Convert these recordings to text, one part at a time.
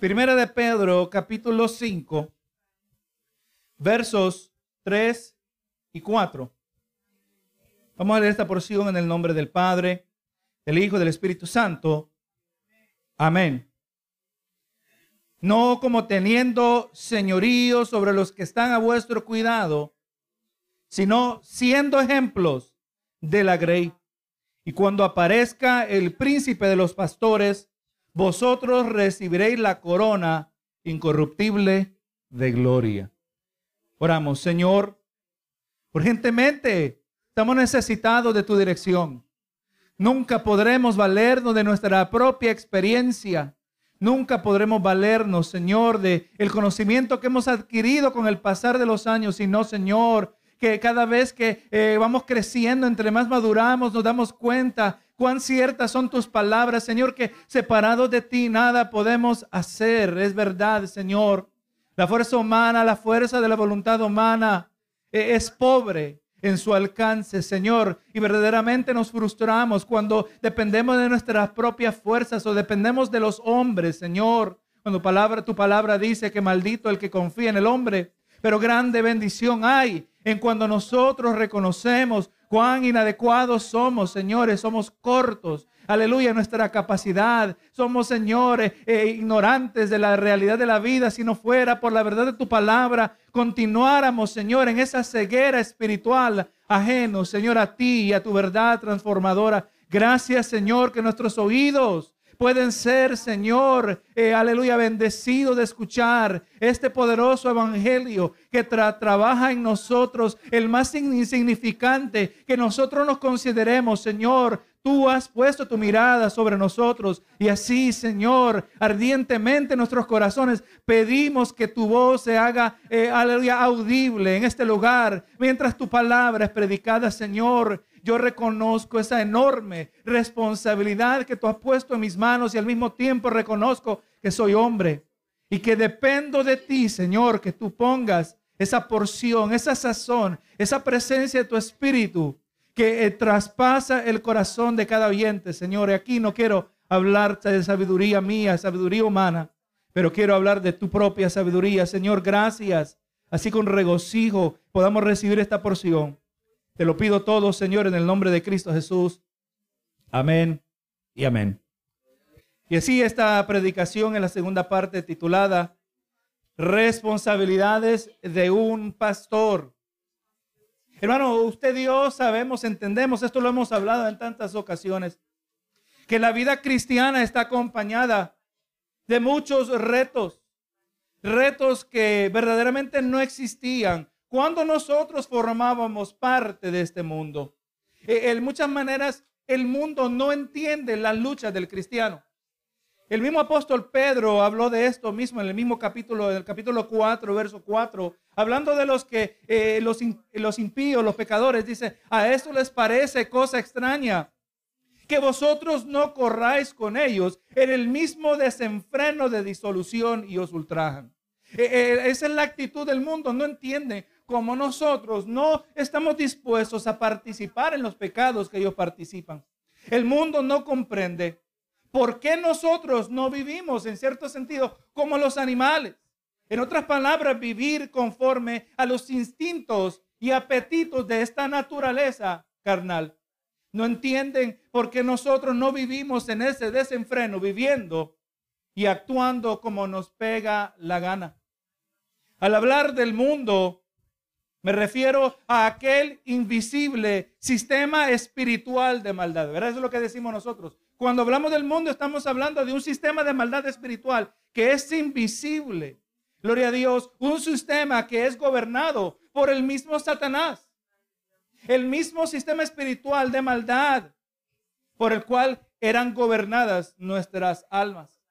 Primera de Pedro, capítulo 5, versos 3 y 4. Vamos a leer esta porción en el nombre del Padre, del Hijo y del Espíritu Santo. Amén. No como teniendo señorío sobre los que están a vuestro cuidado, sino siendo ejemplos de la grey. Y cuando aparezca el príncipe de los pastores, vosotros recibiréis la corona incorruptible de gloria. Oramos, Señor, urgentemente estamos necesitados de tu dirección. Nunca podremos valernos de nuestra propia experiencia. Nunca podremos valernos, Señor, de el conocimiento que hemos adquirido con el pasar de los años, sino, Señor, que cada vez que eh, vamos creciendo, entre más maduramos, nos damos cuenta cuán ciertas son tus palabras, Señor, que separados de ti nada podemos hacer. Es verdad, Señor. La fuerza humana, la fuerza de la voluntad humana eh, es pobre en su alcance, Señor. Y verdaderamente nos frustramos cuando dependemos de nuestras propias fuerzas o dependemos de los hombres, Señor. Cuando palabra, tu palabra dice que maldito el que confía en el hombre, pero grande bendición hay en cuando nosotros reconocemos cuán inadecuados somos, señores, somos cortos. Aleluya, nuestra capacidad. Somos, señores, eh, ignorantes de la realidad de la vida. Si no fuera por la verdad de tu palabra, continuáramos, Señor, en esa ceguera espiritual, ajeno, Señor, a ti y a tu verdad transformadora. Gracias, Señor, que nuestros oídos pueden ser, Señor, eh, aleluya, bendecidos de escuchar este poderoso evangelio que trabaja en nosotros, el más insignificante, que nosotros nos consideremos, Señor. Tú has puesto tu mirada sobre nosotros y así, Señor, ardientemente en nuestros corazones pedimos que tu voz se haga, eh, aleluya, audible en este lugar, mientras tu palabra es predicada, Señor yo reconozco esa enorme responsabilidad que tú has puesto en mis manos y al mismo tiempo reconozco que soy hombre y que dependo de ti, Señor, que tú pongas esa porción, esa sazón, esa presencia de tu espíritu que eh, traspasa el corazón de cada oyente, Señor. Y aquí no quiero hablar de sabiduría mía, sabiduría humana, pero quiero hablar de tu propia sabiduría. Señor, gracias. Así con regocijo podamos recibir esta porción. Te lo pido todo, Señor, en el nombre de Cristo Jesús. Amén y amén. Y así esta predicación en la segunda parte titulada Responsabilidades de un pastor. Hermano, usted y yo sabemos, entendemos, esto lo hemos hablado en tantas ocasiones, que la vida cristiana está acompañada de muchos retos, retos que verdaderamente no existían cuando nosotros formábamos parte de este mundo. Eh, en muchas maneras, el mundo no entiende la lucha del cristiano. El mismo apóstol Pedro habló de esto mismo en el mismo capítulo, en el capítulo 4, verso 4, hablando de los que eh, los, los impíos, los pecadores, dice, a esto les parece cosa extraña que vosotros no corráis con ellos en el mismo desenfreno de disolución y os ultrajan. Eh, esa es la actitud del mundo, no entiende como nosotros no estamos dispuestos a participar en los pecados que ellos participan. El mundo no comprende por qué nosotros no vivimos en cierto sentido como los animales. En otras palabras, vivir conforme a los instintos y apetitos de esta naturaleza carnal. No entienden por qué nosotros no vivimos en ese desenfreno, viviendo y actuando como nos pega la gana. Al hablar del mundo, me refiero a aquel invisible sistema espiritual de maldad. ¿Verdad? Eso es lo que decimos nosotros. Cuando hablamos del mundo estamos hablando de un sistema de maldad espiritual que es invisible. Gloria a Dios. Un sistema que es gobernado por el mismo Satanás. El mismo sistema espiritual de maldad por el cual eran gobernadas nuestras almas.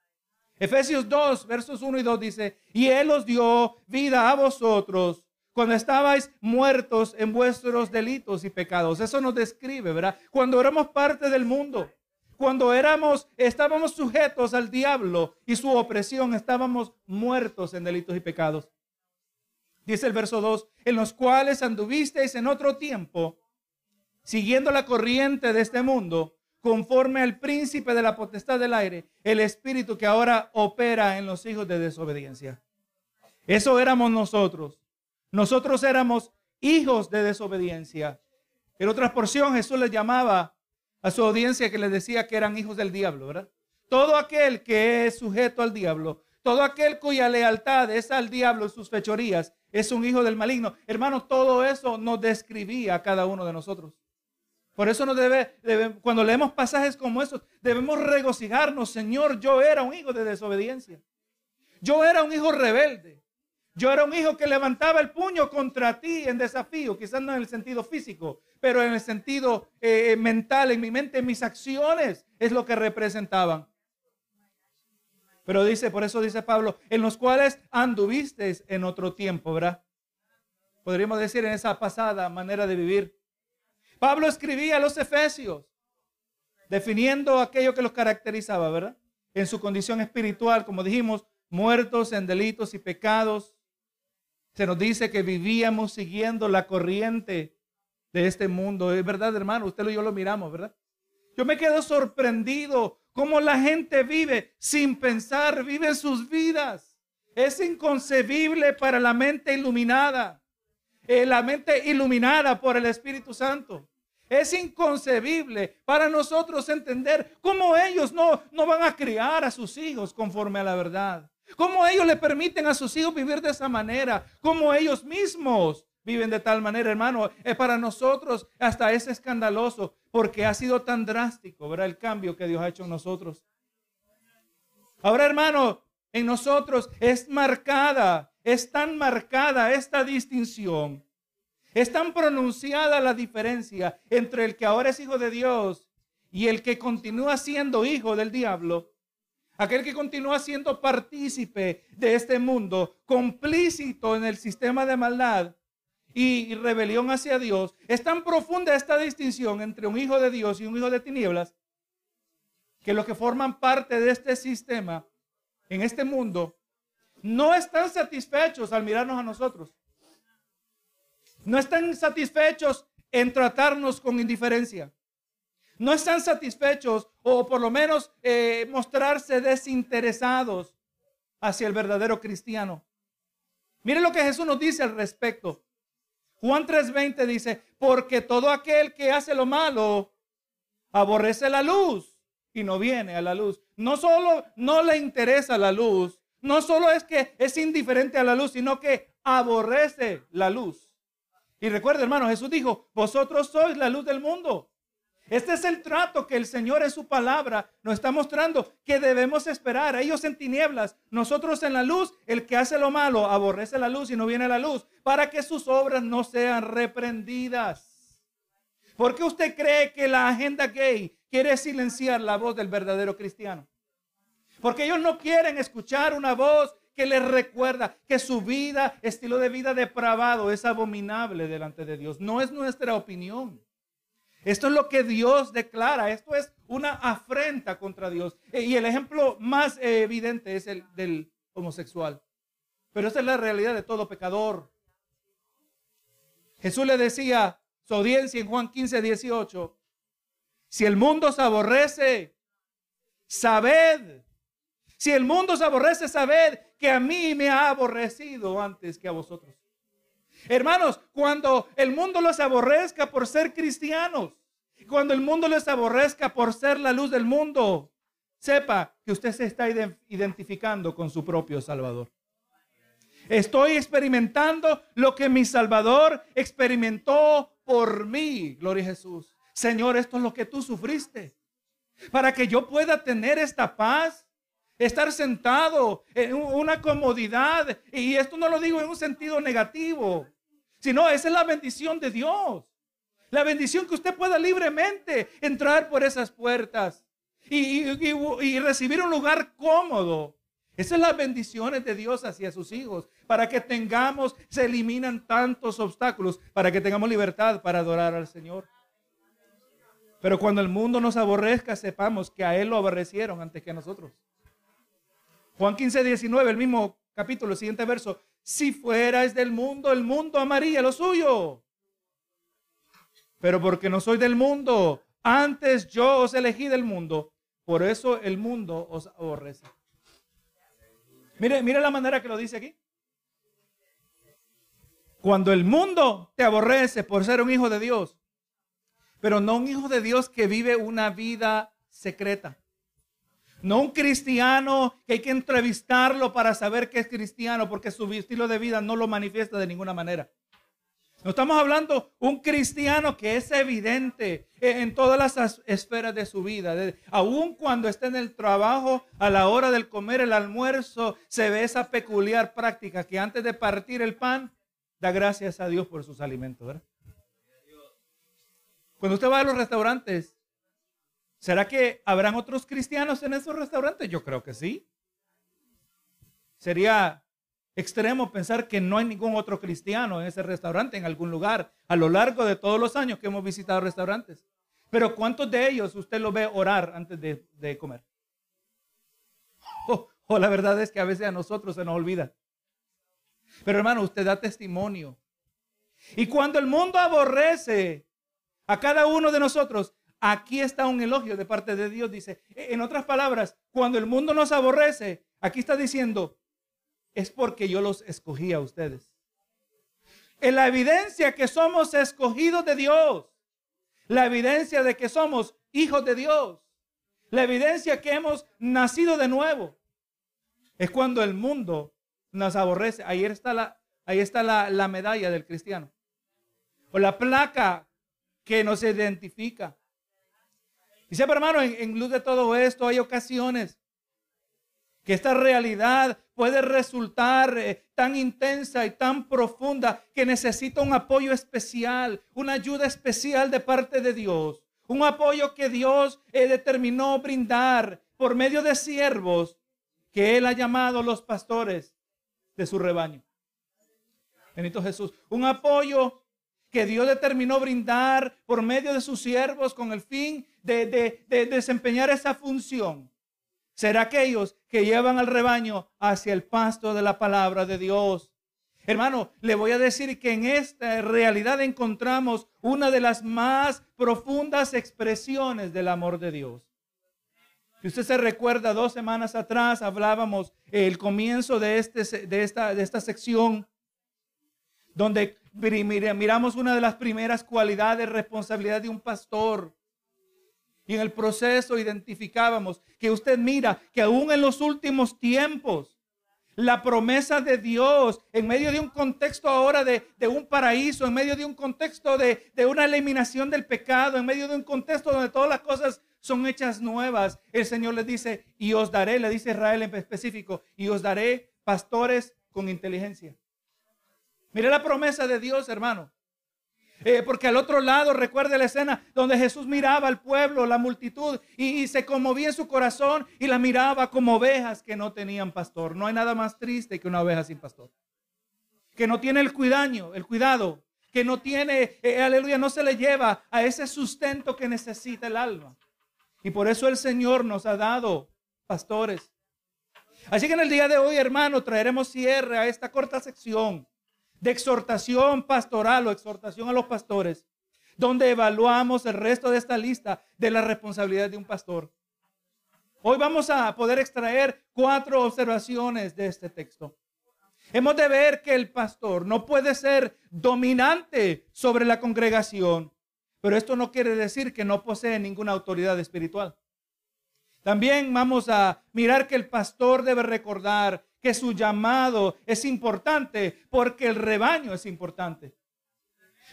Efesios 2, versos 1 y 2 dice, y Él os dio vida a vosotros cuando estabais muertos en vuestros delitos y pecados. Eso nos describe, ¿verdad? Cuando éramos parte del mundo, cuando éramos, estábamos sujetos al diablo y su opresión, estábamos muertos en delitos y pecados. Dice el verso 2, en los cuales anduvisteis en otro tiempo, siguiendo la corriente de este mundo, conforme al príncipe de la potestad del aire, el espíritu que ahora opera en los hijos de desobediencia. Eso éramos nosotros. Nosotros éramos hijos de desobediencia. En otra porción Jesús les llamaba a su audiencia que les decía que eran hijos del diablo, ¿verdad? Todo aquel que es sujeto al diablo, todo aquel cuya lealtad es al diablo y sus fechorías, es un hijo del maligno. Hermano, todo eso nos describía a cada uno de nosotros. Por eso debe, cuando leemos pasajes como estos, debemos regocijarnos, Señor, yo era un hijo de desobediencia. Yo era un hijo rebelde. Yo era un hijo que levantaba el puño contra ti en desafío, quizás no en el sentido físico, pero en el sentido eh, mental, en mi mente, en mis acciones, es lo que representaban. Pero dice, por eso dice Pablo, en los cuales anduvisteis en otro tiempo, ¿verdad? Podríamos decir en esa pasada manera de vivir. Pablo escribía a los efesios, definiendo aquello que los caracterizaba, ¿verdad? En su condición espiritual, como dijimos, muertos en delitos y pecados. Se nos dice que vivíamos siguiendo la corriente de este mundo. Es verdad, hermano, usted y yo lo miramos, ¿verdad? Yo me quedo sorprendido cómo la gente vive sin pensar, vive sus vidas. Es inconcebible para la mente iluminada, eh, la mente iluminada por el Espíritu Santo. Es inconcebible para nosotros entender cómo ellos no, no van a criar a sus hijos conforme a la verdad. Cómo ellos le permiten a sus hijos vivir de esa manera. Cómo ellos mismos viven de tal manera, hermano. Es para nosotros hasta es escandaloso porque ha sido tan drástico, ¿verdad? El cambio que Dios ha hecho en nosotros. Ahora, hermano, en nosotros es marcada, es tan marcada esta distinción, es tan pronunciada la diferencia entre el que ahora es hijo de Dios y el que continúa siendo hijo del diablo. Aquel que continúa siendo partícipe de este mundo, complícito en el sistema de maldad, y rebelión hacia Dios, es tan profunda esta distinción entre un hijo de Dios y un hijo de tinieblas, que los que forman parte de este sistema en este mundo no están satisfechos al mirarnos a nosotros. No están satisfechos en tratarnos con indiferencia. No están satisfechos o por lo menos eh, mostrarse desinteresados hacia el verdadero cristiano. Mire lo que Jesús nos dice al respecto. Juan 3:20 dice, porque todo aquel que hace lo malo aborrece la luz y no viene a la luz. No solo no le interesa la luz, no solo es que es indiferente a la luz, sino que aborrece la luz. Y recuerda, hermano, Jesús dijo, vosotros sois la luz del mundo. Este es el trato que el Señor en su palabra nos está mostrando que debemos esperar. Ellos en tinieblas, nosotros en la luz. El que hace lo malo aborrece la luz y no viene la luz para que sus obras no sean reprendidas. ¿Por qué usted cree que la agenda gay quiere silenciar la voz del verdadero cristiano? Porque ellos no quieren escuchar una voz que les recuerda que su vida, estilo de vida depravado, es abominable delante de Dios. No es nuestra opinión. Esto es lo que Dios declara. Esto es una afrenta contra Dios. E, y el ejemplo más evidente es el del homosexual. Pero esa es la realidad de todo pecador. Jesús le decía su audiencia en Juan 15, 18, si el mundo se aborrece, sabed. Si el mundo se aborrece, sabed que a mí me ha aborrecido antes que a vosotros. Hermanos, cuando el mundo los aborrezca por ser cristianos, cuando el mundo les aborrezca por ser la luz del mundo, sepa que usted se está identificando con su propio Salvador. Estoy experimentando lo que mi Salvador experimentó por mí, gloria a Jesús. Señor, esto es lo que tú sufriste. Para que yo pueda tener esta paz, estar sentado en una comodidad. Y esto no lo digo en un sentido negativo, sino esa es la bendición de Dios. La bendición que usted pueda libremente entrar por esas puertas y, recibir un lugar cómodo. Esas son las bendiciones de Dios hacia sus hijos, para que tengamos, se eliminan tantos obstáculos, para que tengamos libertad para adorar al Señor. Pero cuando el mundo nos aborrezca, sepamos que a Él lo aborrecieron antes que a nosotros. Juan 15, 19, el mismo capítulo, el siguiente verso. Si fueras del mundo, el mundo amaría lo suyo. Pero porque no soy del mundo, Antes yo os elegí del mundo, por eso el mundo os aborrece. Mire, mire la manera que lo dice aquí. Cuando el mundo te aborrece por ser un hijo de Dios, pero no un hijo de Dios que vive una vida secreta. No un cristiano que hay que entrevistarlo para saber que es cristiano porque su estilo de vida no lo manifiesta de ninguna manera. No estamos hablando un cristiano que es evidente en todas las esferas de su vida. Aún cuando está en el trabajo, a la hora del comer el almuerzo, se ve esa peculiar práctica que antes de partir el pan, da gracias a Dios por sus alimentos. Cuando usted va a los restaurantes, ¿será que habrán otros cristianos en esos restaurantes? Yo creo que sí. Sería extremo pensar que no hay ningún otro cristiano en ese restaurante, en algún lugar, a lo largo de todos los años que hemos visitado restaurantes. Pero ¿cuántos de ellos usted lo ve orar antes de, comer? O, la verdad es que a veces a nosotros se nos olvida. Pero hermano, usted da testimonio. Y cuando el mundo aborrece a cada uno de nosotros, aquí está un elogio de parte de Dios. Dice, en otras palabras, cuando el mundo nos aborrece, aquí está diciendo, es porque yo los escogí a ustedes. En la evidencia que somos escogidos de Dios. La evidencia de que somos hijos de Dios. La evidencia que hemos nacido de nuevo. Es cuando el mundo nos aborrece. Ahí está la, ahí está la, medalla del cristiano. O la placa que nos identifica. Y sepa, hermano, en, en luz de todo esto hay ocasiones que esta realidad puede resultar eh, tan intensa y tan profunda que necesita un apoyo especial, una ayuda especial de parte de Dios. Un apoyo que Dios eh, determinó brindar por medio de siervos que Él ha llamado los pastores de su rebaño. Benito Jesús. Un apoyo que Dios determinó brindar por medio de sus siervos con el fin de desempeñar esa función ser aquellos que llevan al rebaño hacia el pasto de la palabra de Dios. Hermano, le voy a decir que en esta realidad encontramos una de las más profundas expresiones del amor de Dios. Si usted se recuerda, dos semanas atrás hablábamos el comienzo de, este, de, esta, de esta sección, donde miramos una de las primeras cualidades, responsabilidad de un pastor. Y en el proceso identificábamos que usted mira que aún en los últimos tiempos, la promesa de Dios, en medio de un contexto ahora de, un paraíso, en medio de un contexto de, de una eliminación del pecado, en medio de un contexto donde todas las cosas son hechas nuevas, el Señor les dice, y os daré, le dice Israel en específico, y os daré pastores con inteligencia. Mire la promesa de Dios, hermano. Eh, porque al otro lado, recuerde la escena donde Jesús miraba al pueblo, la multitud, y, se conmovía en su corazón y la miraba como ovejas que no tenían pastor. No hay nada más triste que una oveja sin pastor. Que no tiene el cuidado, el cuidado, que no tiene, eh, aleluya, no se le lleva a ese sustento que necesita el alma. Y por eso el Señor nos ha dado pastores. Así que en el día de hoy, hermano, traeremos cierre a esta corta sección de exhortación pastoral o exhortación a los pastores, donde evaluamos el resto de esta lista de la responsabilidad de un pastor. Hoy vamos a poder extraer cuatro observaciones de este texto. Hemos de ver que el pastor no puede ser dominante sobre la congregación, pero esto no quiere decir que no posee ninguna autoridad espiritual. También vamos a mirar que el pastor debe recordar que su llamado es importante porque el rebaño es importante.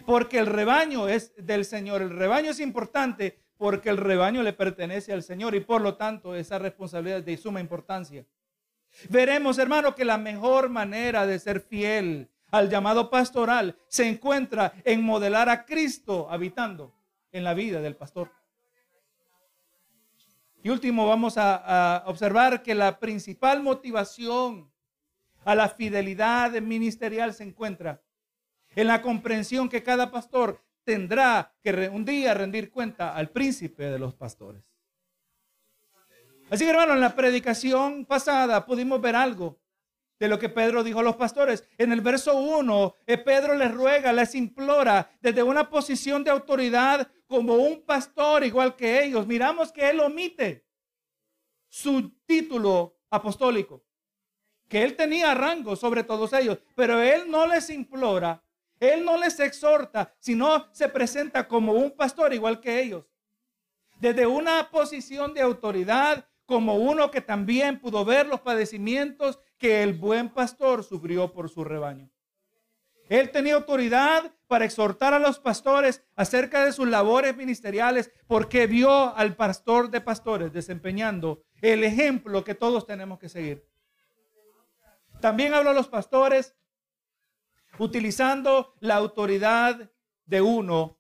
Porque el rebaño es del Señor. El rebaño es importante porque el rebaño le pertenece al Señor y por lo tanto esa responsabilidad es de suma importancia. Veremos, hermano, que la mejor manera de ser fiel al llamado pastoral se encuentra en modelar a Cristo habitando en la vida del pastor. Y último, vamos a, observar que la principal motivación a la fidelidad ministerial se encuentra en la comprensión que cada pastor tendrá que un día rendir cuenta al príncipe de los pastores. Así que hermano, en la predicación pasada pudimos ver algo de lo que Pedro dijo a los pastores. En el verso 1, eh, Pedro les ruega, les implora desde una posición de autoridad como un pastor igual que ellos. Miramos que él omite su título apostólico, que él tenía rango sobre todos ellos, pero él no les implora, él no les exhorta, sino se presenta como un pastor igual que ellos. Desde una posición de autoridad, como uno que también pudo ver los padecimientos que el buen pastor sufrió por su rebaño. Él tenía autoridad para exhortar a los pastores acerca de sus labores ministeriales porque vio al pastor de pastores desempeñando el ejemplo que todos tenemos que seguir. También habló a los pastores utilizando la autoridad de uno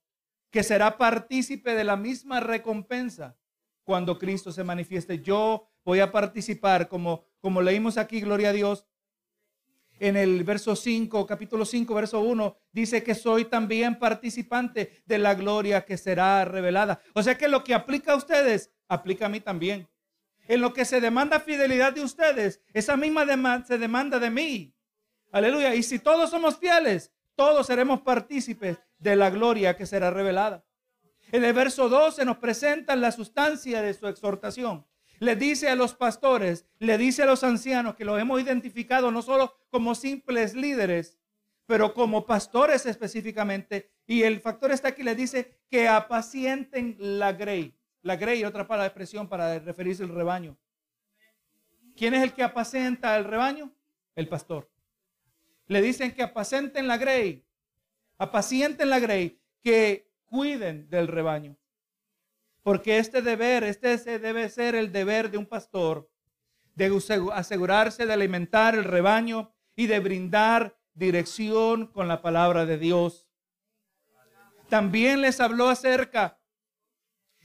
que será partícipe de la misma recompensa cuando Cristo se manifieste. Yo voy a participar, como, como leímos aquí, gloria a Dios, en el verso 5, capítulo 5, verso 1, dice que soy también participante de la gloria que será revelada. O sea que lo que aplica a ustedes, aplica a mí también. En lo que se demanda fidelidad de ustedes, esa misma demanda se demanda de mí. Aleluya. Y si todos somos fieles, todos seremos partícipes de la gloria que será revelada. En el verso 12 nos presentan la sustancia de su exhortación. Le dice a los pastores, le dice a los ancianos que los hemos identificado no solo como simples líderes, pero como pastores específicamente. Y el factor está aquí, le dice que apacienten la grey. La grey, otra palabra de expresión para referirse al rebaño. ¿Quién es el que apacienta el rebaño? El pastor. Le dicen que apacienten la grey. Apacienten la grey. Que cuiden del rebaño. Porque este deber, este debe ser el deber de un pastor, de asegurarse de alimentar el rebaño y de brindar dirección con la palabra de Dios. También les habló acerca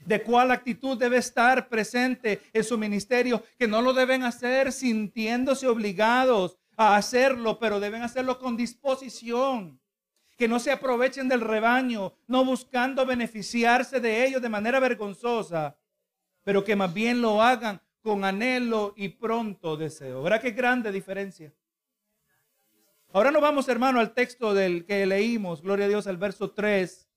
de cuál actitud debe estar presente en su ministerio, que no lo deben hacer sintiéndose obligados a hacerlo, pero deben hacerlo con disposición que no se aprovechen del rebaño, no buscando beneficiarse de ellos de manera vergonzosa, pero que más bien lo hagan con anhelo y pronto deseo. ¿Verdad qué grande diferencia? Ahora nos vamos, hermano, al texto del que leímos, gloria a Dios, al verso 3,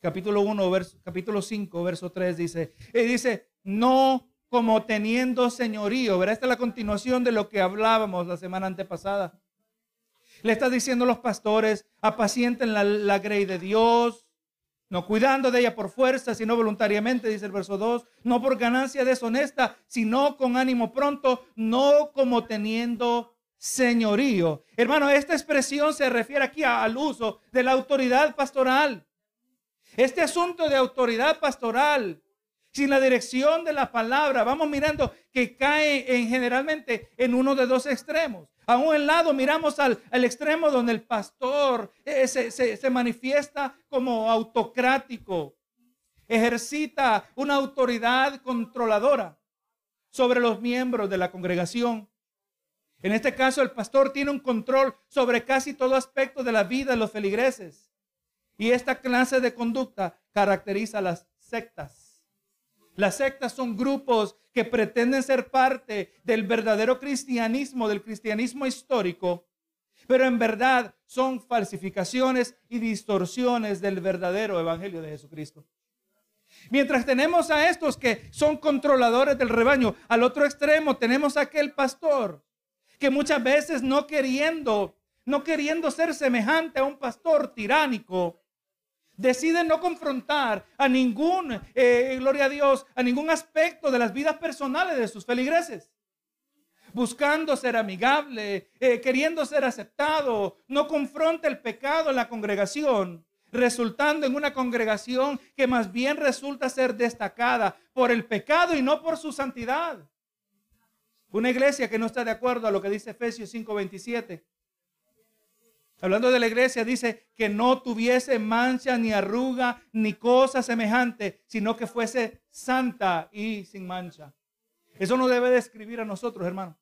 capítulo 1, verso, capítulo 5, verso 3, dice, y dice, no como teniendo señorío, ¿verdad? Esta es la continuación de lo que hablábamos la semana antepasada. Le está diciendo a los pastores, apacienten la, grey de Dios, no cuidando de ella por fuerza, sino voluntariamente, dice el verso 2, no por ganancia deshonesta, sino con ánimo pronto, no como teniendo señorío. Hermano, esta expresión se refiere aquí al uso de la autoridad pastoral. Este asunto de autoridad pastoral sin la dirección de la palabra, vamos mirando que cae en, generalmente en uno de dos extremos. A un lado miramos al, extremo donde el pastor eh, se, se manifiesta como autocrático, ejercita una autoridad controladora sobre los miembros de la congregación. En este caso, el pastor tiene un control sobre casi todo aspecto de la vida de los feligreses. Y esta clase de conducta caracteriza a las sectas. Las sectas son grupos que pretenden ser parte del verdadero cristianismo, del cristianismo histórico, pero en verdad son falsificaciones y distorsiones del verdadero evangelio de Jesucristo. Mientras tenemos a estos que son controladores del rebaño, al otro extremo tenemos a aquel pastor que muchas veces no queriendo, no queriendo ser semejante a un pastor tiránico, deciden no confrontar a ningún, eh, gloria a Dios, a ningún aspecto de las vidas personales de sus feligreses. Buscando ser amigable, eh, queriendo ser aceptado, no confronta el pecado en la congregación, resultando en una congregación que más bien resulta ser destacada por el pecado y no por su santidad. Una iglesia que no está de acuerdo a lo que dice Efesios 5:27 hablando de la iglesia, dice que no tuviese mancha ni arruga ni cosa semejante, sino que fuese santa y sin mancha. Eso no debe describir a nosotros, hermano.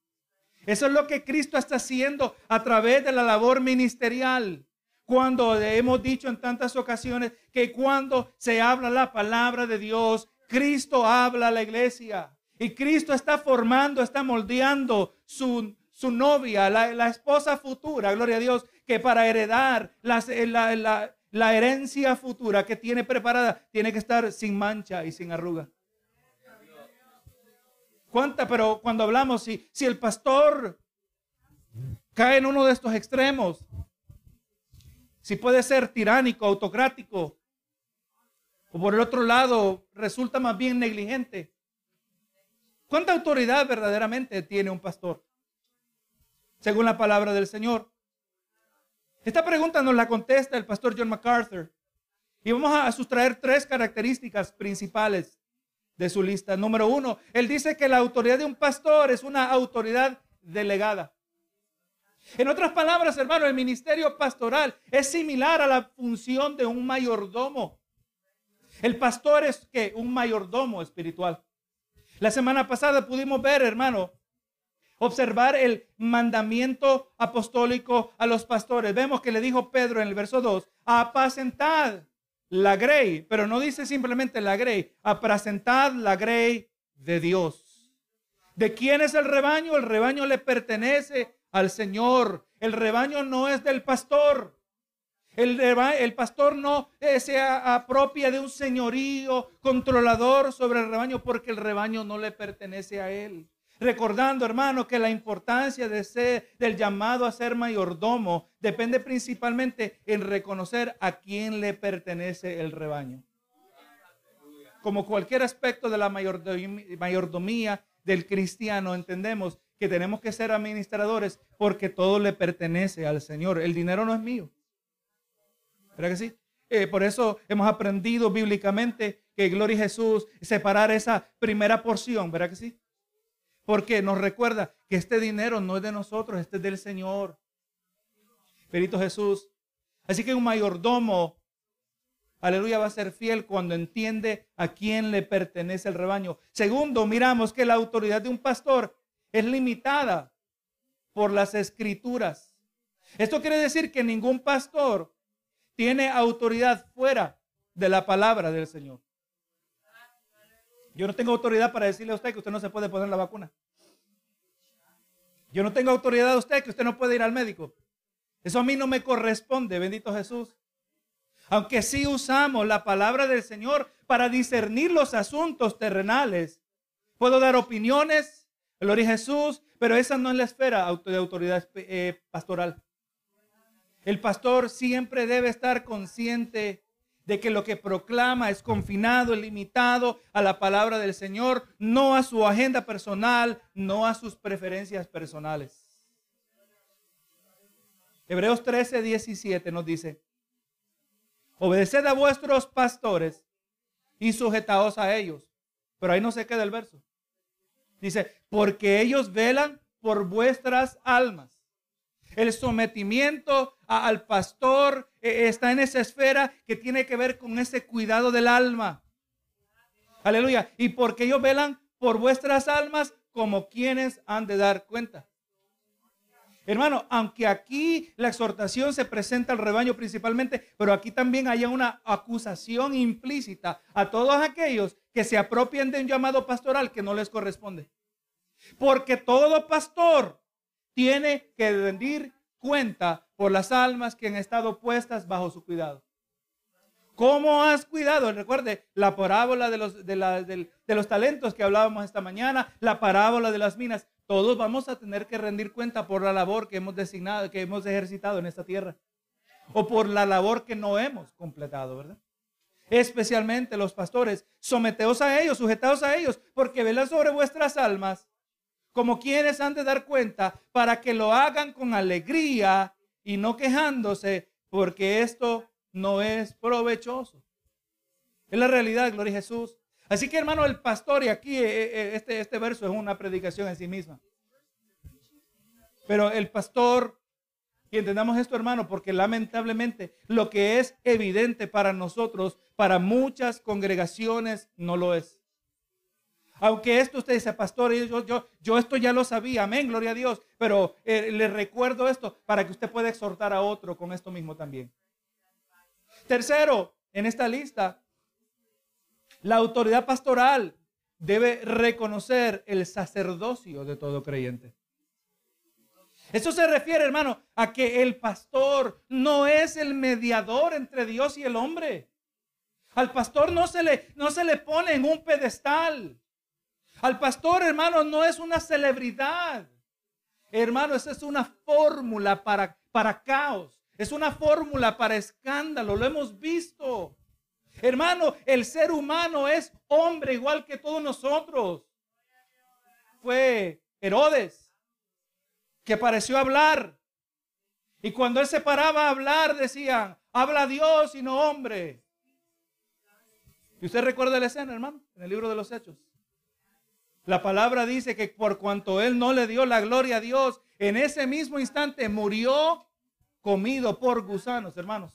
Eso es lo que Cristo está haciendo a través de la labor ministerial. Cuando hemos dicho en tantas ocasiones que cuando se habla la palabra de Dios, Cristo habla a la iglesia. Y Cristo está formando, está moldeando su, su novia, la, esposa futura, gloria a Dios, que para heredar eh, la, la, herencia futura que tiene preparada, tiene que estar sin mancha y sin arruga. ¿Cuánta? Pero cuando hablamos, si, si el pastor cae en uno de estos extremos, si puede ser tiránico, autocrático, o por el otro lado resulta más bien negligente. ¿Cuánta autoridad verdaderamente tiene un pastor? Según la palabra del Señor. Esta pregunta nos la contesta el pastor John MacArthur. Y vamos a sustraer tres características principales de su lista. Número uno, él dice que la autoridad de un pastor es una autoridad delegada. En otras palabras, hermano, el ministerio pastoral es similar a la función de un mayordomo. El pastor es que un mayordomo espiritual. La semana pasada pudimos ver, hermano, observar el mandamiento apostólico a los pastores. Vemos que le dijo Pedro en el verso 2, apacentad la grey, pero no dice simplemente la grey, apacentad la grey de Dios. ¿De quién es el rebaño? El rebaño le pertenece al Señor. El rebaño no es del pastor. El, pastor no eh, se apropia de un señorío controlador sobre el rebaño porque el rebaño no le pertenece a él. Recordando, hermano, que la importancia de ser, del llamado a ser mayordomo depende principalmente en reconocer a quién le pertenece el rebaño. Como cualquier aspecto de la mayordomía del cristiano, entendemos que tenemos que ser administradores porque todo le pertenece al Señor. El dinero no es mío. ¿Verdad que sí? Eh, por eso hemos aprendido bíblicamente que Gloria a Jesús, separar esa primera porción, ¿verdad que sí? Porque nos recuerda que este dinero no es de nosotros, este es del Señor. Perito Jesús. Así que un mayordomo, aleluya, va a ser fiel cuando entiende a quién le pertenece el rebaño. Segundo, miramos que la autoridad de un pastor es limitada por las escrituras. Esto quiere decir que ningún pastor tiene autoridad fuera de la palabra del Señor. Yo no tengo autoridad para decirle a usted que usted no se puede poner la vacuna. Yo no tengo autoridad a usted que usted no puede ir al médico. Eso a mí no me corresponde, bendito Jesús. Aunque sí usamos la palabra del Señor para discernir los asuntos terrenales, puedo dar opiniones, Gloria a Jesús, pero esa no es la esfera de autoridad eh, pastoral. El pastor siempre debe estar consciente de que lo que proclama es confinado, limitado a la palabra del Señor, no a su agenda personal, no a sus preferencias personales. Hebreos 13, 17 nos dice, obedeced a vuestros pastores y sujetaos a ellos. Pero ahí no se queda el verso. Dice, porque ellos velan por vuestras almas. El sometimiento al pastor eh, está en esa esfera que tiene que ver con ese cuidado del alma. Aleluya. Y porque ellos velan por vuestras almas como quienes han de dar cuenta. Hermano, aunque aquí la exhortación se presenta al rebaño principalmente, pero aquí también hay una acusación implícita a todos aquellos que se apropien de un llamado pastoral que no les corresponde. Porque todo pastor tiene que rendir cuenta por las almas que han estado puestas bajo su cuidado. ¿Cómo has cuidado? Recuerde la parábola de los, de, los talentos que hablábamos esta mañana, la parábola de las minas. Todos vamos a tener que rendir cuenta por la labor que hemos designado, que hemos ejercitado en esta tierra. O por la labor que no hemos completado, ¿verdad? Especialmente los pastores, someteos a ellos, sujetaos a ellos, porque velan sobre vuestras almas como quienes han de dar cuenta, para que lo hagan con alegría y no quejándose, porque esto no es provechoso. Es la realidad, gloria a Jesús. Así que hermano, el pastor, y aquí eh, eh, este, este verso es una predicación en sí misma. Pero el pastor, y entendamos esto hermano, porque lamentablemente lo que es evidente para nosotros, para muchas congregaciones no lo es. Aunque esto usted dice, pastor, yo, yo, yo esto ya lo sabía, amén, gloria a Dios. Pero eh, le recuerdo esto para que usted pueda exhortar a otro con esto mismo también. Tercero, en esta lista, la autoridad pastoral debe reconocer el sacerdocio de todo creyente. Eso se refiere, hermano, a que el pastor no es el mediador entre Dios y el hombre. Al pastor no se le, no se le pone en un pedestal. Al pastor, hermano, no es una celebridad. Hermano, esa es una fórmula para, para caos. Es una fórmula para escándalo. Lo hemos visto. Hermano, el ser humano es hombre igual que todos nosotros. Fue Herodes que pareció hablar. Y cuando él se paraba a hablar, decían, habla Dios y no hombre. ¿Y usted recuerda la escena, hermano? En el libro de los Hechos. La palabra dice que por cuanto él no le dio la gloria a Dios, en ese mismo instante murió comido por gusanos, hermanos.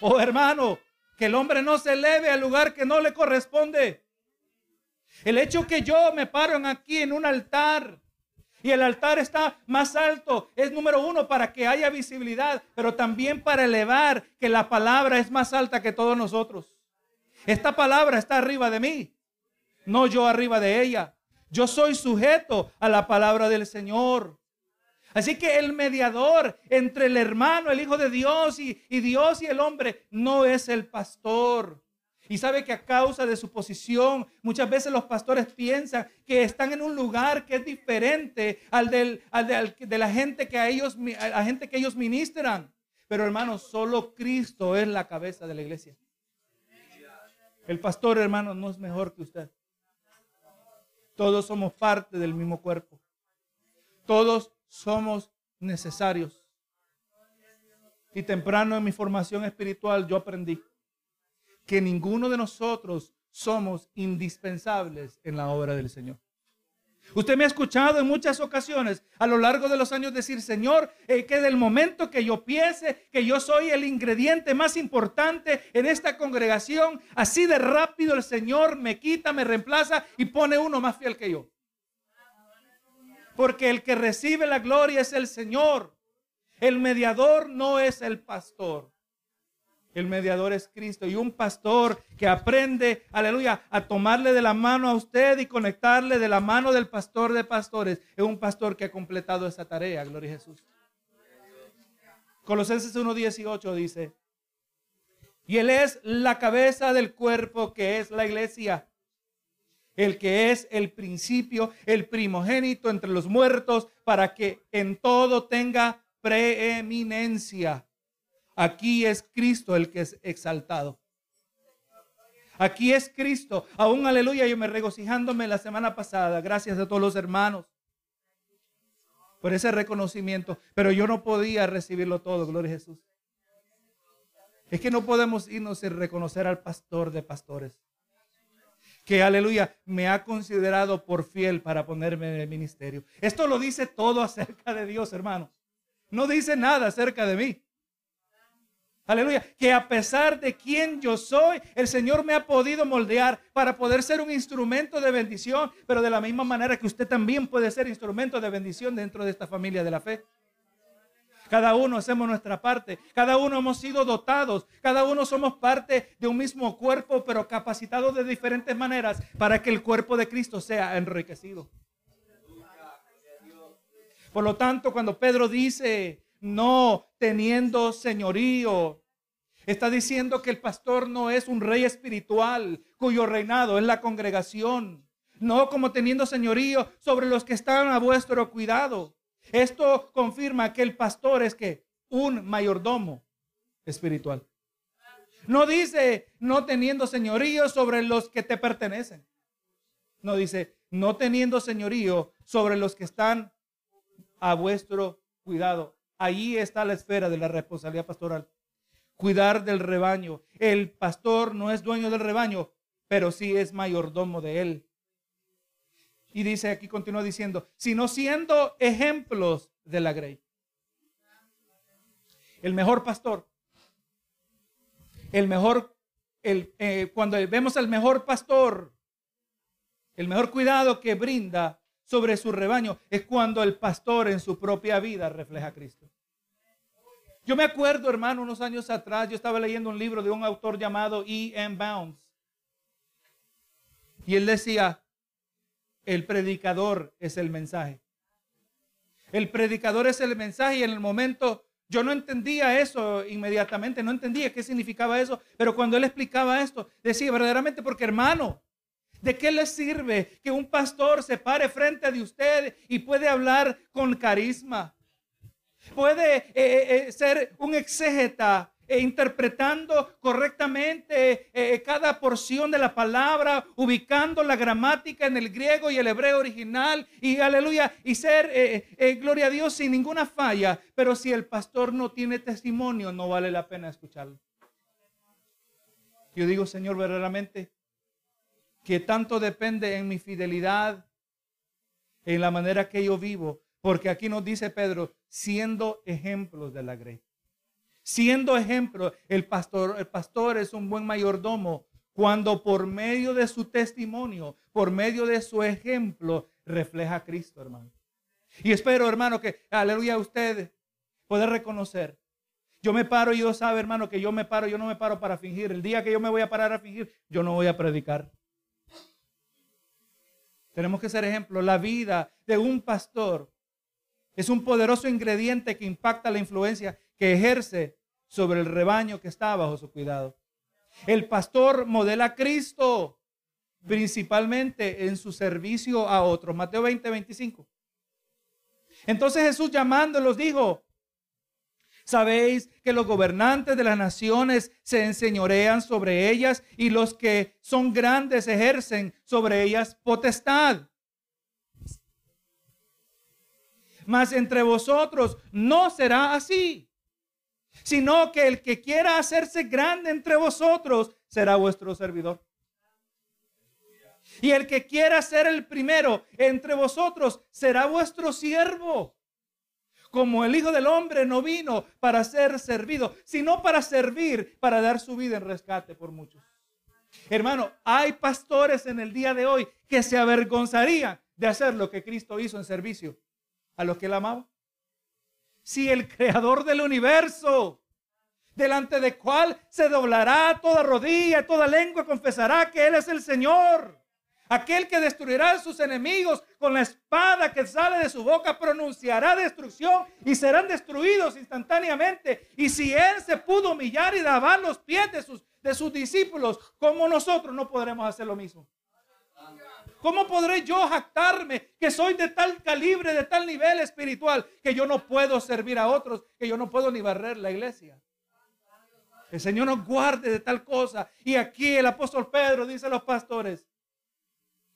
Oh, hermano, que el hombre no se eleve al lugar que no le corresponde. El hecho que yo me paro aquí en un altar y el altar está más alto es número uno para que haya visibilidad, pero también para elevar que la palabra es más alta que todos nosotros. Esta palabra está arriba de mí, no yo arriba de ella. Yo soy sujeto a la palabra del Señor. Así que el mediador entre el hermano, el Hijo de Dios y, Dios y el hombre no es el pastor. Y sabe que a causa de su posición, muchas veces los pastores piensan que están en un lugar que es diferente al, del, de la gente que a ellos, a la gente que ellos ministran. Pero hermanos, solo Cristo es la cabeza de la iglesia. El pastor, hermano, no es mejor que usted. Todos somos parte del mismo cuerpo. Todos somos necesarios. Y temprano en mi formación espiritual yo aprendí que ninguno de nosotros somos indispensables en la obra del Señor. Usted me ha escuchado en muchas ocasiones a lo largo de los años decir, Señor, eh, que del momento que yo piense que yo soy el ingrediente más importante en esta congregación, así de rápido el Señor me quita, me reemplaza y pone uno más fiel que yo. Porque el que recibe la gloria es el Señor. El mediador no es el pastor. El mediador es Cristo y un pastor que aprende, aleluya, a tomarle de la mano a usted y conectarle de la mano del pastor de pastores. Es un pastor que ha completado esa tarea, gloria a Jesús. Colosenses 1.18 dice, y Él es la cabeza del cuerpo que es la iglesia, el que es el principio, el primogénito entre los muertos, para que en todo tenga preeminencia. Aquí es Cristo el que es exaltado. Aquí es Cristo. Aún aleluya, yo me regocijándome la semana pasada, gracias a todos los hermanos por ese reconocimiento, pero yo no podía recibirlo todo, gloria a Jesús. Es que no podemos irnos sin reconocer al pastor de pastores, que aleluya, me ha considerado por fiel para ponerme en el ministerio. Esto lo dice todo acerca de Dios, hermanos. No dice nada acerca de mí. Aleluya. Que a pesar de quién yo soy, el Señor me ha podido moldear para poder ser un instrumento de bendición, pero de la misma manera que usted también puede ser instrumento de bendición dentro de esta familia de la fe. Cada uno hacemos nuestra parte, cada uno hemos sido dotados, cada uno somos parte de un mismo cuerpo, pero capacitados de diferentes maneras para que el cuerpo de Cristo sea enriquecido. Por lo tanto, cuando Pedro dice, no teniendo señorío. Está diciendo que el pastor no es un rey espiritual cuyo reinado es la congregación, no como teniendo señorío sobre los que están a vuestro cuidado. Esto confirma que el pastor es que un mayordomo espiritual. No dice no teniendo señorío sobre los que te pertenecen. No dice no teniendo señorío sobre los que están a vuestro cuidado. Ahí está la esfera de la responsabilidad pastoral. Cuidar del rebaño. El pastor no es dueño del rebaño, pero sí es mayordomo de él. Y dice aquí, continúa diciendo, sino siendo ejemplos de la grey. El mejor pastor, el mejor, el, eh, cuando vemos al mejor pastor, el mejor cuidado que brinda sobre su rebaño es cuando el pastor en su propia vida refleja a Cristo. Yo me acuerdo, hermano, unos años atrás, yo estaba leyendo un libro de un autor llamado E. M. Bounds. Y él decía, el predicador es el mensaje. El predicador es el mensaje y en el momento yo no entendía eso inmediatamente, no entendía qué significaba eso, pero cuando él explicaba esto, decía verdaderamente porque hermano, ¿de qué le sirve que un pastor se pare frente de usted y puede hablar con carisma? Puede eh, eh, eh, ser un exégeta e interpretando correctamente eh, cada porción de la palabra, ubicando la gramática en el griego y el hebreo original, y aleluya, y ser, eh, eh, gloria a Dios, sin ninguna falla. Pero si el pastor no tiene testimonio, no vale la pena escucharlo. Yo digo, Señor, verdaderamente, que tanto depende en mi fidelidad, en la manera que yo vivo, porque aquí nos dice Pedro, siendo ejemplos de la grey. Siendo ejemplo, el pastor, el pastor es un buen mayordomo cuando por medio de su testimonio, por medio de su ejemplo, refleja a Cristo, hermano. Y espero, hermano, que, aleluya, usted puede reconocer. Yo me paro y Dios sabe, hermano, que yo me paro, yo no me paro para fingir. El día que yo me voy a parar a fingir, yo no voy a predicar. Tenemos que ser ejemplo. La vida de un pastor es un poderoso ingrediente que impacta la influencia que ejerce sobre el rebaño que está bajo su cuidado. El pastor modela a Cristo principalmente en su servicio a otros. Mateo 20, 25. Entonces Jesús llamándolos dijo, Sabéis que los gobernantes de las naciones se enseñorean sobre ellas y los que son grandes ejercen sobre ellas potestad. Mas entre vosotros no será así sino que el que quiera hacerse grande entre vosotros será vuestro servidor. Y el que quiera ser el primero entre vosotros será vuestro siervo. Como el Hijo del Hombre no vino para ser servido, sino para servir, para dar su vida en rescate por muchos. Hermano, hay pastores en el día de hoy que se avergonzarían de hacer lo que Cristo hizo en servicio a los que él amaba si el creador del universo, delante de cual se doblará toda rodilla, toda lengua confesará que Él es el Señor, aquel que destruirá a sus enemigos con la espada que sale de su boca, pronunciará destrucción y serán destruidos instantáneamente. Y si Él se pudo humillar y lavar los pies de sus, de sus discípulos, como nosotros no podremos hacer lo mismo. ¿Cómo podré yo jactarme que soy de tal calibre, de tal nivel espiritual, que yo no puedo servir a otros, que yo no puedo ni barrer la iglesia? El Señor nos guarde de tal cosa. Y aquí el apóstol Pedro dice a los pastores,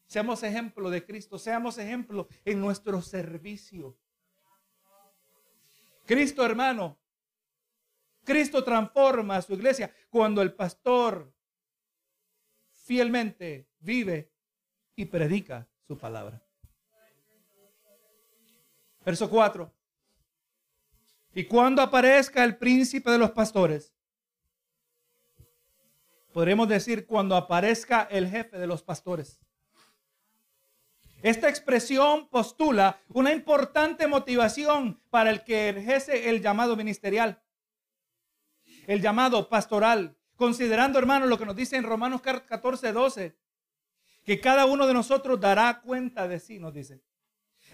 seamos ejemplo de Cristo, seamos ejemplo en nuestro servicio. Cristo, hermano, Cristo transforma a su iglesia cuando el pastor fielmente vive y predica su palabra. Verso 4. Y cuando aparezca el príncipe de los pastores, podremos decir cuando aparezca el jefe de los pastores. Esta expresión postula una importante motivación para el que ejerce el llamado ministerial, el llamado pastoral, considerando, hermanos, lo que nos dice en Romanos 14, 12, que cada uno de nosotros dará cuenta de sí, nos dice.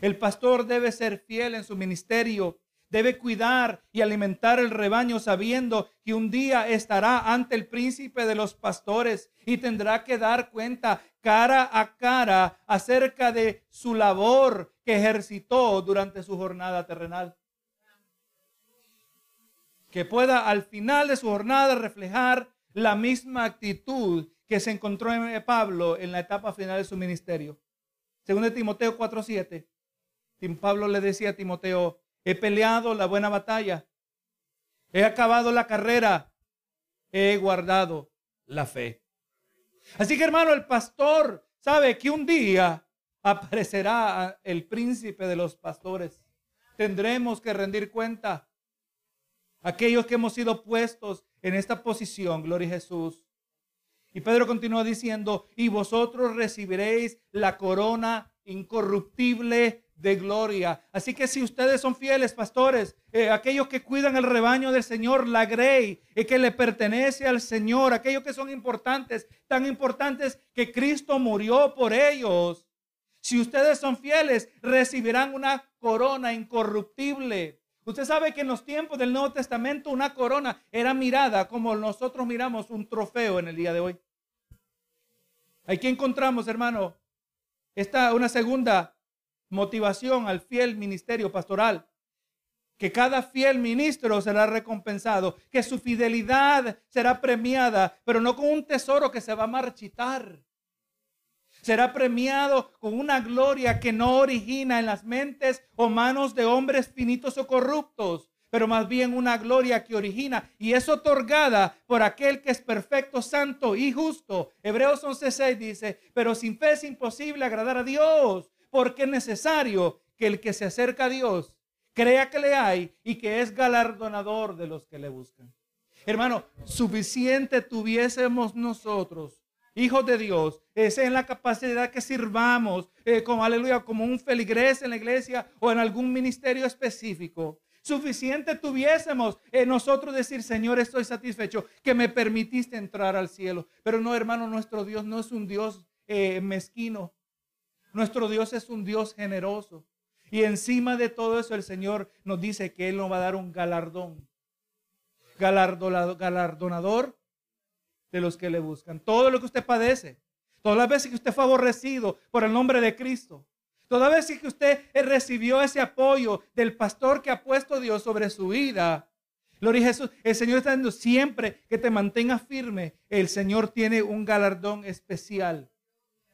El pastor debe ser fiel en su ministerio, debe cuidar y alimentar el rebaño sabiendo que un día estará ante el príncipe de los pastores y tendrá que dar cuenta cara a cara acerca de su labor que ejercitó durante su jornada terrenal. Que pueda al final de su jornada reflejar la misma actitud que se encontró en Pablo en la etapa final de su ministerio. Según de Timoteo 4:7, Pablo le decía a Timoteo, he peleado la buena batalla, he acabado la carrera, he guardado la fe. Así que hermano, el pastor sabe que un día aparecerá el príncipe de los pastores. Tendremos que rendir cuenta. Aquellos que hemos sido puestos en esta posición, gloria a Jesús, y Pedro continúa diciendo, y vosotros recibiréis la corona incorruptible de gloria. Así que si ustedes son fieles pastores, eh, aquellos que cuidan el rebaño del Señor, la grey, y que le pertenece al Señor, aquellos que son importantes, tan importantes que Cristo murió por ellos, Si ustedes son fieles, recibirán una corona incorruptible. Usted sabe que en los tiempos del Nuevo Testamento una corona era mirada como nosotros miramos un trofeo en el día de hoy. Aquí encontramos, hermano, esta una segunda motivación al fiel ministerio pastoral que cada fiel ministro será recompensado, que su fidelidad será premiada, pero no con un tesoro que se va a marchitar. Será premiado con una gloria que no origina en las mentes o manos de hombres finitos o corruptos, pero más bien una gloria que origina y es otorgada por aquel que es perfecto, santo y justo. Hebreos 11:6 dice, pero sin fe es imposible agradar a Dios, porque es necesario que el que se acerca a Dios crea que le hay y que es galardonador de los que le buscan. Hermano, suficiente tuviésemos nosotros, hijos de Dios, es en la capacidad que sirvamos eh, como aleluya, como un feligrés en la iglesia o en algún ministerio específico. Suficiente tuviésemos en nosotros decir, Señor, estoy satisfecho que me permitiste entrar al cielo. Pero no, hermano, nuestro Dios no es un Dios eh, mezquino. Nuestro Dios es un Dios generoso. Y encima de todo eso el Señor nos dice que Él nos va a dar un galardón. Galardonador de los que le buscan. Todo lo que usted padece. Todas las veces que usted fue aborrecido por el nombre de Cristo. Todas las veces que usted recibió ese apoyo del pastor que ha puesto Dios sobre su vida. Gloria Jesús. El Señor está diciendo siempre que te mantengas firme. El Señor tiene un galardón especial.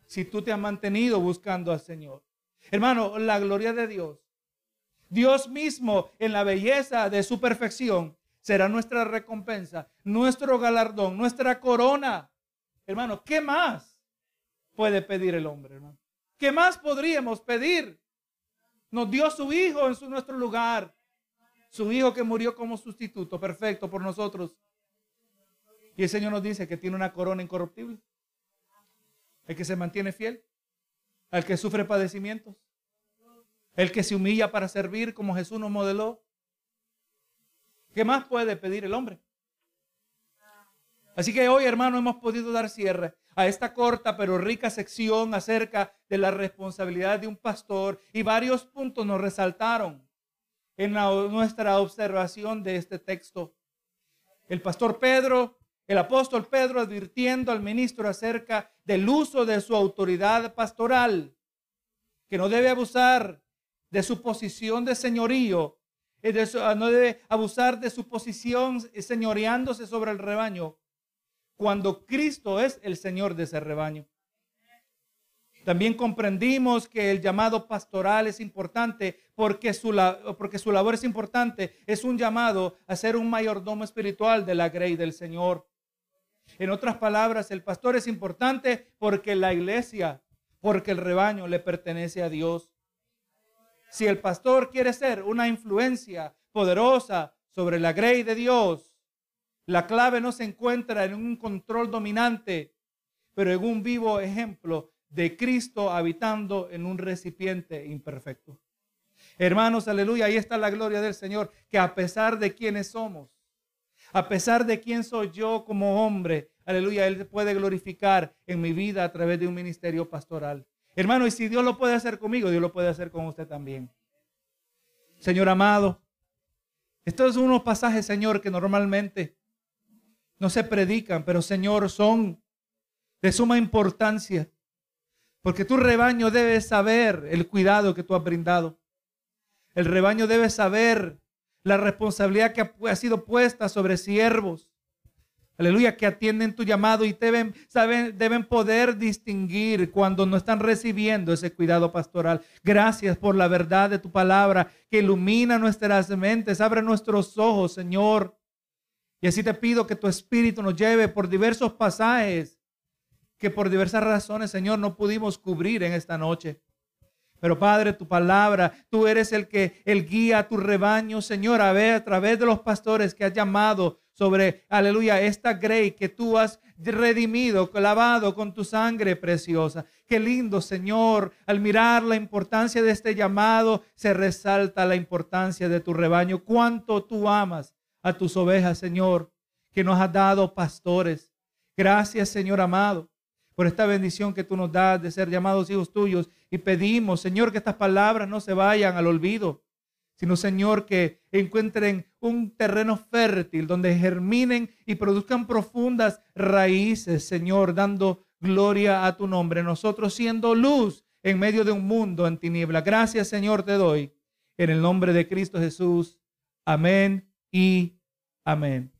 Si tú te has mantenido buscando al Señor. Hermano, la gloria de Dios. Dios mismo en la belleza de su perfección será nuestra recompensa, nuestro galardón, nuestra corona. Hermano, ¿qué más puede pedir el hombre, hermano? ¿Qué más podríamos pedir? Nos dio su hijo en nuestro lugar. Su hijo que murió como sustituto, perfecto por nosotros. Y el Señor nos dice que tiene una corona incorruptible. El que se mantiene fiel al que sufre padecimientos, el que se humilla para servir como Jesús nos modeló. ¿Qué más puede pedir el hombre? Así que hoy, hermano, hemos podido dar cierre a esta corta pero rica sección acerca de la responsabilidad de un pastor y varios puntos nos resaltaron en nuestra observación de este texto. El pastor Pedro el apóstol Pedro advirtiendo al ministro acerca del uso de su autoridad pastoral, que no debe abusar de su posición de señorío, no debe abusar de su posición señoreándose sobre el rebaño, cuando Cristo es el Señor de ese rebaño. También comprendimos que el llamado pastoral es importante porque su, porque su labor es importante. Es un llamado a ser un mayordomo espiritual de la grey del Señor. En otras palabras, el pastor es importante porque la iglesia, porque el rebaño le pertenece a Dios. Si el pastor quiere ser una influencia poderosa sobre la grey de Dios, la clave no se encuentra en un control dominante, pero en un vivo ejemplo de Cristo habitando en un recipiente imperfecto. Hermanos, aleluya, ahí está la gloria del Señor, que a pesar de quienes somos, a pesar de quién soy yo como hombre, aleluya, Él puede glorificar en mi vida a través de un ministerio pastoral. Hermano, y si Dios lo puede hacer conmigo, Dios lo puede hacer con usted también. Señor amado, estos son unos pasajes, Señor, que normalmente no se predican, pero Señor, son de suma importancia. Porque tu rebaño debe saber el cuidado que tú has brindado. El rebaño debe saber la responsabilidad que ha sido puesta sobre siervos. Aleluya, que atienden tu llamado y deben, saben, deben poder distinguir cuando no están recibiendo ese cuidado pastoral. Gracias por la verdad de tu palabra que ilumina nuestras mentes, abre nuestros ojos, Señor. Y así te pido que tu espíritu nos lleve por diversos pasajes que por diversas razones, Señor, no pudimos cubrir en esta noche. Pero Padre, tu palabra, tú eres el que el guía a tu rebaño, Señor, a ver a través de los pastores que has llamado sobre, aleluya, esta grey que tú has redimido, clavado con tu sangre preciosa. Qué lindo, Señor, al mirar la importancia de este llamado, se resalta la importancia de tu rebaño. Cuánto tú amas a tus ovejas, Señor, que nos has dado pastores. Gracias, Señor amado por esta bendición que tú nos das de ser llamados hijos tuyos. Y pedimos, Señor, que estas palabras no se vayan al olvido, sino, Señor, que encuentren un terreno fértil donde germinen y produzcan profundas raíces, Señor, dando gloria a tu nombre. Nosotros siendo luz en medio de un mundo en tiniebla. Gracias, Señor, te doy. En el nombre de Cristo Jesús. Amén y amén.